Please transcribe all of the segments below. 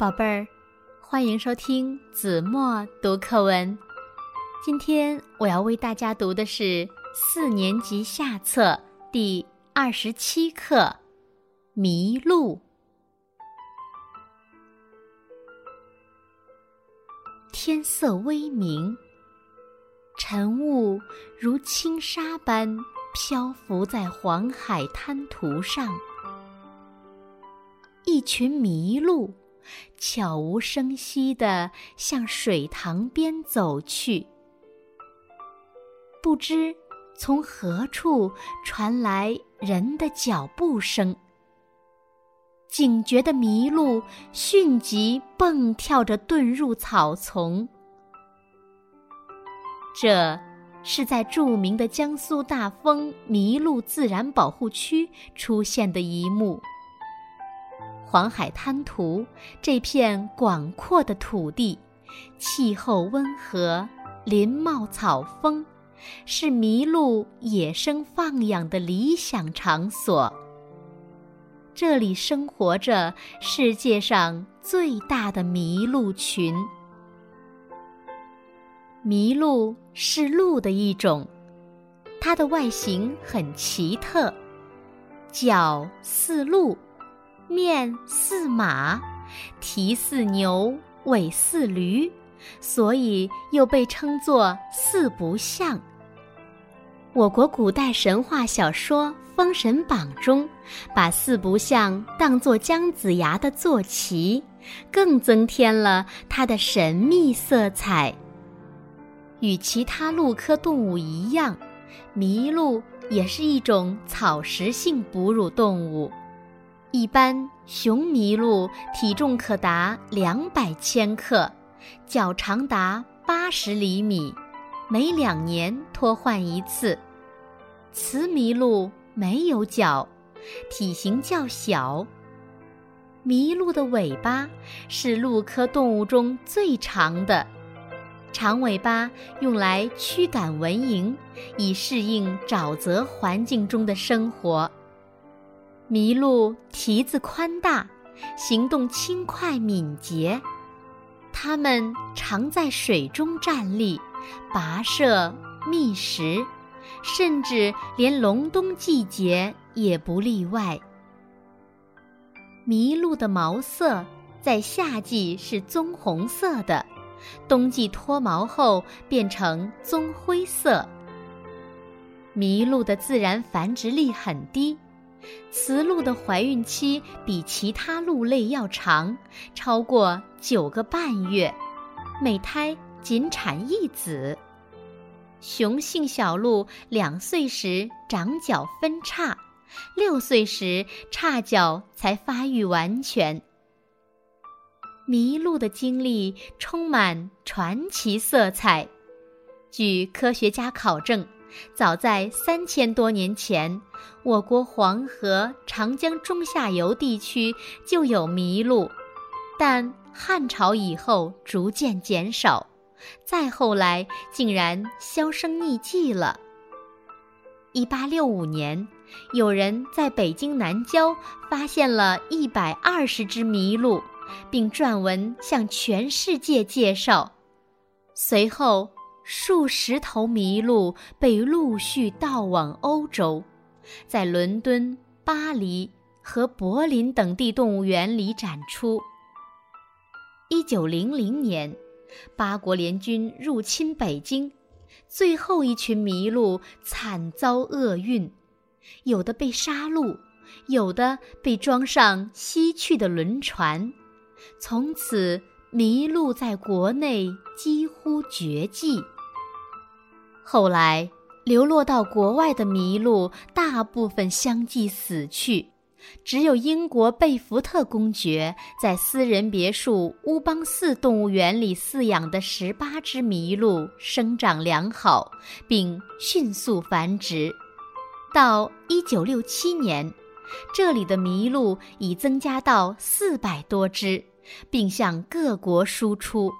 宝贝儿，欢迎收听子墨读课文。今天我要为大家读的是四年级下册第二十七课《迷路》。天色微明，晨雾如轻纱般漂浮在黄海滩涂上，一群麋鹿。悄无声息地向水塘边走去，不知从何处传来人的脚步声。警觉的麋鹿迅即蹦跳着遁入草丛。这是在著名的江苏大丰麋鹿自然保护区出现的一幕。黄海滩涂这片广阔的土地，气候温和，林茂草丰，是麋鹿野生放养的理想场所。这里生活着世界上最大的麋鹿群。麋鹿是鹿的一种，它的外形很奇特，角似鹿。面似马，蹄似牛，尾似驴，所以又被称作四不像。我国古代神话小说《封神榜》中，把四不像当作姜子牙的坐骑，更增添了它的神秘色彩。与其他鹿科动物一样，麋鹿也是一种草食性哺乳动物。一般雄麋鹿体重可达两百千克，脚长达八十厘米，每两年脱换一次。雌麋鹿没有脚，体型较小。麋鹿的尾巴是鹿科动物中最长的，长尾巴用来驱赶蚊蝇，以适应沼泽环境中的生活。麋鹿蹄子宽大，行动轻快敏捷，它们常在水中站立，跋涉觅食，甚至连隆冬季节也不例外。麋鹿的毛色在夏季是棕红色的，冬季脱毛后变成棕灰色。麋鹿的自然繁殖力很低。雌鹿的怀孕期比其他鹿类要长，超过九个半月，每胎仅产一子。雄性小鹿两岁时长角分叉，六岁时叉角才发育完全。麋鹿的经历充满传奇色彩，据科学家考证。早在三千多年前，我国黄河、长江中下游地区就有麋鹿，但汉朝以后逐渐减少，再后来竟然销声匿迹了。一八六五年，有人在北京南郊发现了一百二十只麋鹿，并撰文向全世界介绍，随后。数十头麋鹿被陆续盗往欧洲，在伦敦、巴黎和柏林等地动物园里展出。一九零零年，八国联军入侵北京，最后一群麋鹿惨遭厄运，有的被杀戮，有的被装上西去的轮船，从此麋鹿在国内几乎绝迹。后来，流落到国外的麋鹿大部分相继死去，只有英国贝福特公爵在私人别墅乌邦寺动物园里饲养的十八只麋鹿生长良好，并迅速繁殖。到一九六七年，这里的麋鹿已增加到四百多只，并向各国输出。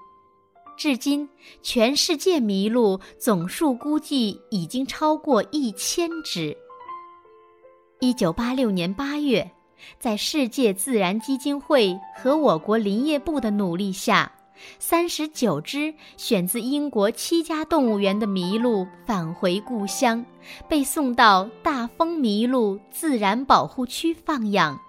至今，全世界麋鹿总数估计已经超过一千只。一九八六年八月，在世界自然基金会和我国林业部的努力下，三十九只选自英国七家动物园的麋鹿返回故乡，被送到大丰麋鹿自然保护区放养。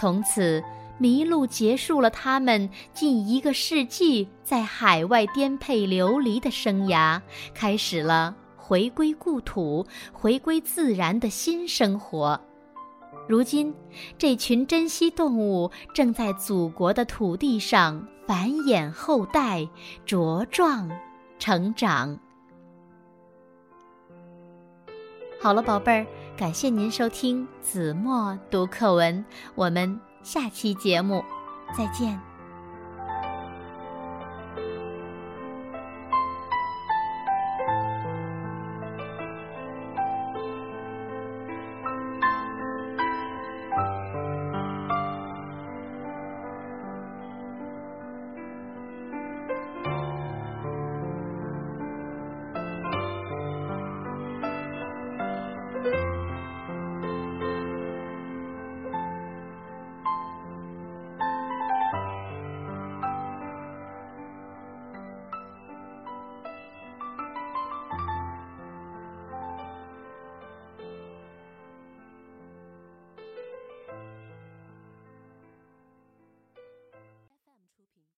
从此，麋鹿结束了他们近一个世纪在海外颠沛流离的生涯，开始了回归故土、回归自然的新生活。如今，这群珍稀动物正在祖国的土地上繁衍后代、茁壮成长。好了，宝贝儿，感谢您收听子墨读课文，我们下期节目再见。